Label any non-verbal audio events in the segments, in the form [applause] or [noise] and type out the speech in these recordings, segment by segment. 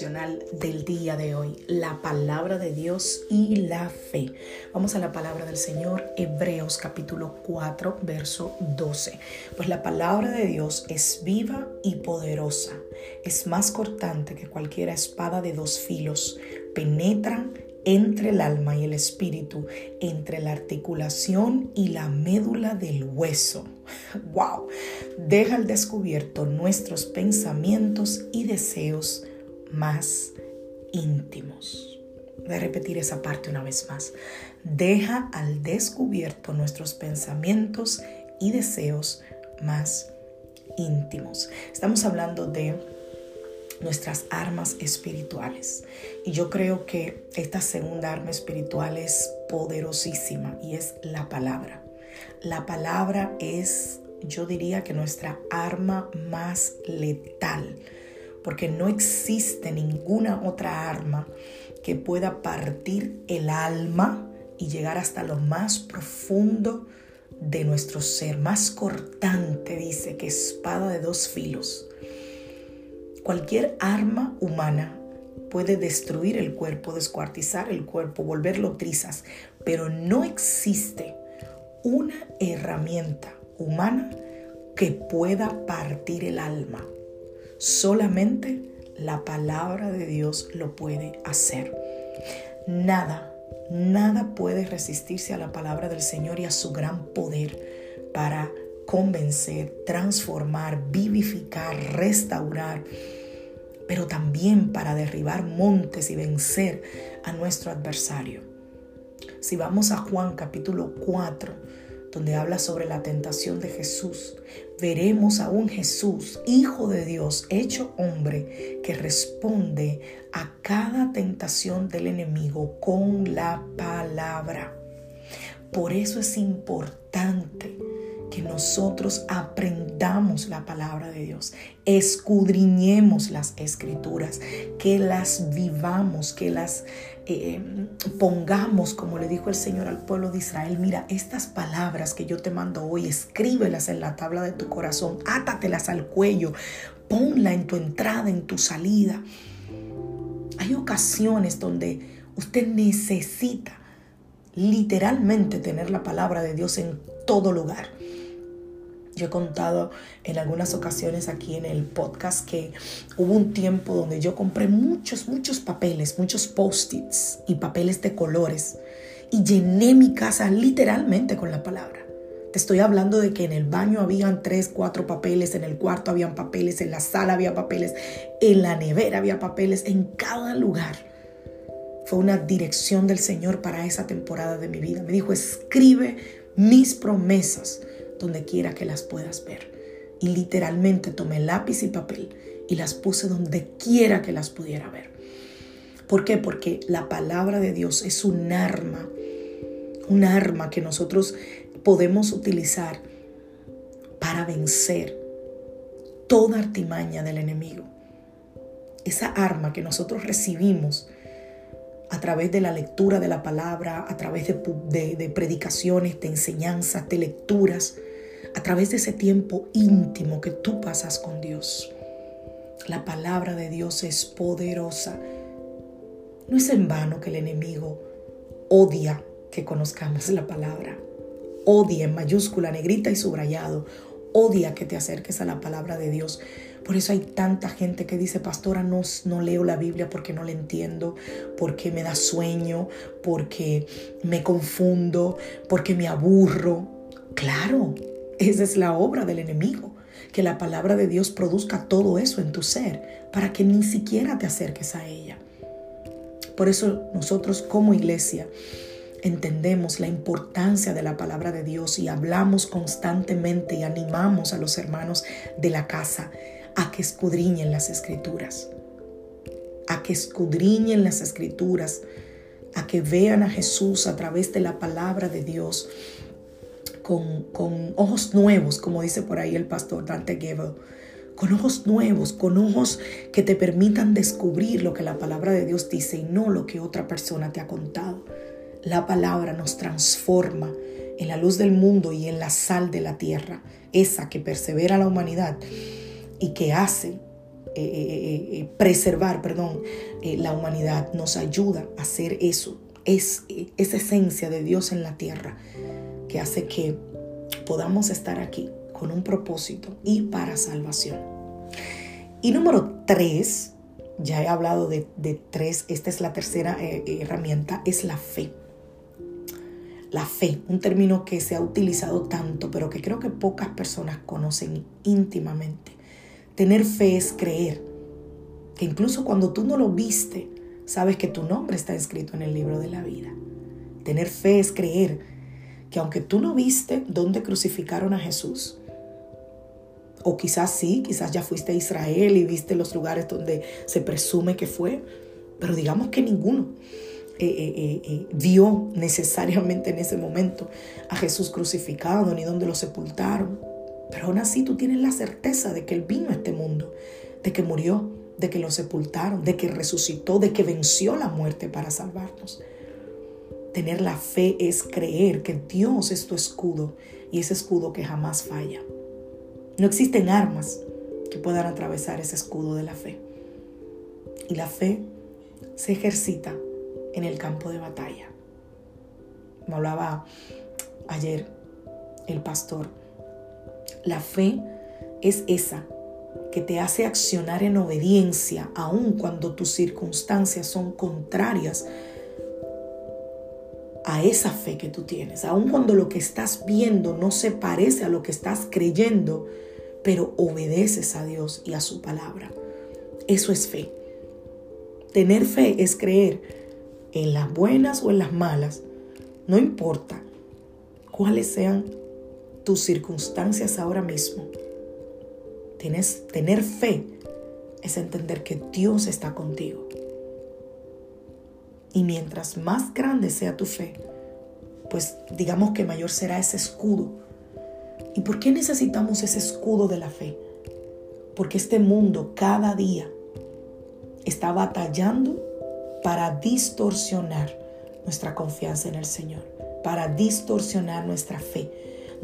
Del día de hoy, la palabra de Dios y la fe. Vamos a la palabra del Señor, Hebreos capítulo 4, verso 12. Pues la palabra de Dios es viva y poderosa, es más cortante que cualquier espada de dos filos, penetran entre el alma y el espíritu, entre la articulación y la médula del hueso. [laughs] ¡Wow! Deja al descubierto nuestros pensamientos y deseos más íntimos. Voy a repetir esa parte una vez más. Deja al descubierto nuestros pensamientos y deseos más íntimos. Estamos hablando de nuestras armas espirituales. Y yo creo que esta segunda arma espiritual es poderosísima y es la palabra. La palabra es, yo diría que nuestra arma más letal porque no existe ninguna otra arma que pueda partir el alma y llegar hasta lo más profundo de nuestro ser, más cortante, dice, que espada de dos filos. Cualquier arma humana puede destruir el cuerpo, descuartizar el cuerpo, volverlo trizas, pero no existe una herramienta humana que pueda partir el alma. Solamente la palabra de Dios lo puede hacer. Nada, nada puede resistirse a la palabra del Señor y a su gran poder para convencer, transformar, vivificar, restaurar, pero también para derribar montes y vencer a nuestro adversario. Si vamos a Juan capítulo 4, donde habla sobre la tentación de Jesús, veremos a un Jesús, Hijo de Dios, hecho hombre, que responde a cada tentación del enemigo con la palabra. Por eso es importante que nosotros aprendamos la palabra de Dios, escudriñemos las escrituras, que las vivamos, que las eh, pongamos, como le dijo el Señor al pueblo de Israel, mira, estas palabras que yo te mando hoy, escríbelas en la tabla de tu corazón, átatelas al cuello, ponla en tu entrada, en tu salida. Hay ocasiones donde usted necesita literalmente tener la palabra de Dios en todo lugar. Yo he contado en algunas ocasiones aquí en el podcast que hubo un tiempo donde yo compré muchos, muchos papeles, muchos post-its y papeles de colores y llené mi casa literalmente con la palabra. Te estoy hablando de que en el baño habían tres, cuatro papeles, en el cuarto habían papeles, en la sala había papeles, en la nevera había papeles, en cada lugar. Fue una dirección del Señor para esa temporada de mi vida. Me dijo, escribe mis promesas donde quiera que las puedas ver. Y literalmente tomé lápiz y papel y las puse donde quiera que las pudiera ver. ¿Por qué? Porque la palabra de Dios es un arma, un arma que nosotros podemos utilizar para vencer toda artimaña del enemigo. Esa arma que nosotros recibimos a través de la lectura de la palabra, a través de, predicaciones, de enseñanzas, de lecturas, a través de ese tiempo íntimo que tú pasas con Dios. La palabra de Dios es poderosa. No es en vano que el enemigo odia que conozcamos la palabra. Odia en mayúscula, negrita y subrayado. Odia que te acerques a la palabra de Dios. Por eso hay tanta gente que dice, pastora, no, leo la Biblia porque no la entiendo, porque me da sueño, porque me confundo, porque me aburro. Claro, esa es la obra del enemigo, que la palabra de Dios produzca todo eso en tu ser para que ni siquiera te acerques a ella. Por eso nosotros como iglesia entendemos la importancia de la palabra de Dios y hablamos constantemente y animamos a los hermanos de la casa a que escudriñen las escrituras, a que escudriñen las escrituras, a que vean a Jesús a través de la palabra de Dios con, ojos nuevos, como dice por ahí el pastor Dante Gebel, con ojos nuevos, con ojos que te permitan descubrir lo que la palabra de Dios dice y no lo que otra persona te ha contado. La palabra nos transforma en la luz del mundo y en la sal de la tierra, esa que persevera la humanidad y que hace eh, eh, eh, preservar, perdón, la humanidad, nos ayuda a hacer eso. Es esa esencia de Dios en la tierra que hace que podamos estar aquí con un propósito y para salvación. Y número tres, ya he hablado de, de tres, esta es la tercera herramienta, es la fe. La fe, un término que se ha utilizado tanto, pero que creo que pocas personas conocen íntimamente. Tener fe es creer que incluso cuando tú no lo viste, sabes que tu nombre está escrito en el libro de la vida. Tener fe es creer que aunque tú no viste dónde crucificaron a Jesús, o quizás sí, quizás ya fuiste a Israel y viste los lugares donde se presume que fue, pero digamos que ninguno eh, eh, eh, vio necesariamente en ese momento a Jesús crucificado ni dónde lo sepultaron. Pero aún así tú tienes la certeza de que Él vino a este mundo, de que murió, de que lo sepultaron, de que resucitó, de que venció la muerte para salvarnos. Tener la fe es creer que Dios es tu escudo y ese escudo que jamás falla. No existen armas que puedan atravesar ese escudo de la fe. Y la fe se ejercita en el campo de batalla. Me hablaba ayer el pastor la fe es esa que te hace accionar en obediencia aun cuando tus circunstancias son contrarias a esa fe que tú tienes, aun cuando lo que estás viendo no se parece a lo que estás creyendo, pero obedeces a Dios y a su palabra. Eso es fe. Tener fe es creer en las buenas o en las malas, no importa cuáles sean tus circunstancias ahora mismo. Tienes, tener fe es entender que Dios está contigo. Y mientras más grande sea tu fe, pues digamos que mayor será ese escudo. ¿Y por qué necesitamos ese escudo de la fe? Porque este mundo cada día está batallando para distorsionar nuestra confianza en el Señor, para distorsionar nuestra fe,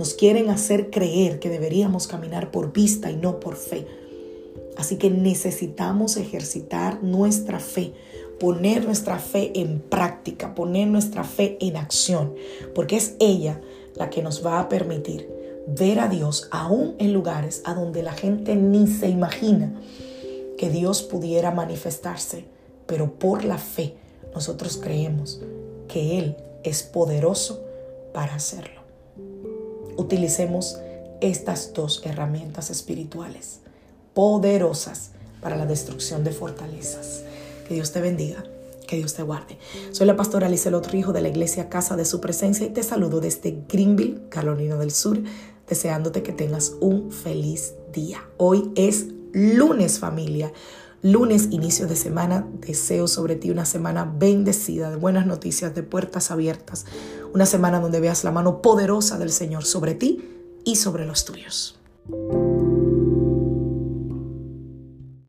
nos quieren hacer creer que deberíamos caminar por vista y no por fe. Así que necesitamos ejercitar nuestra fe, poner nuestra fe en práctica, poner nuestra fe en acción, porque es ella la que nos va a permitir ver a Dios aún en lugares a donde la gente ni se imagina que Dios pudiera manifestarse, pero por la fe nosotros creemos que Él es poderoso para hacerlo utilicemos estas dos herramientas espirituales poderosas para la destrucción de fortalezas. Que Dios te bendiga, que Dios te guarde. Soy la pastora Alice Hijo de la iglesia Casa de Su Presencia y te saludo desde Greenville, Carolina del Sur, deseándote que tengas un feliz día. Hoy es lunes familia. Lunes, inicio de semana, deseo sobre ti una semana bendecida, de buenas noticias, de puertas abiertas, una semana donde veas la mano poderosa del Señor sobre ti y sobre los tuyos.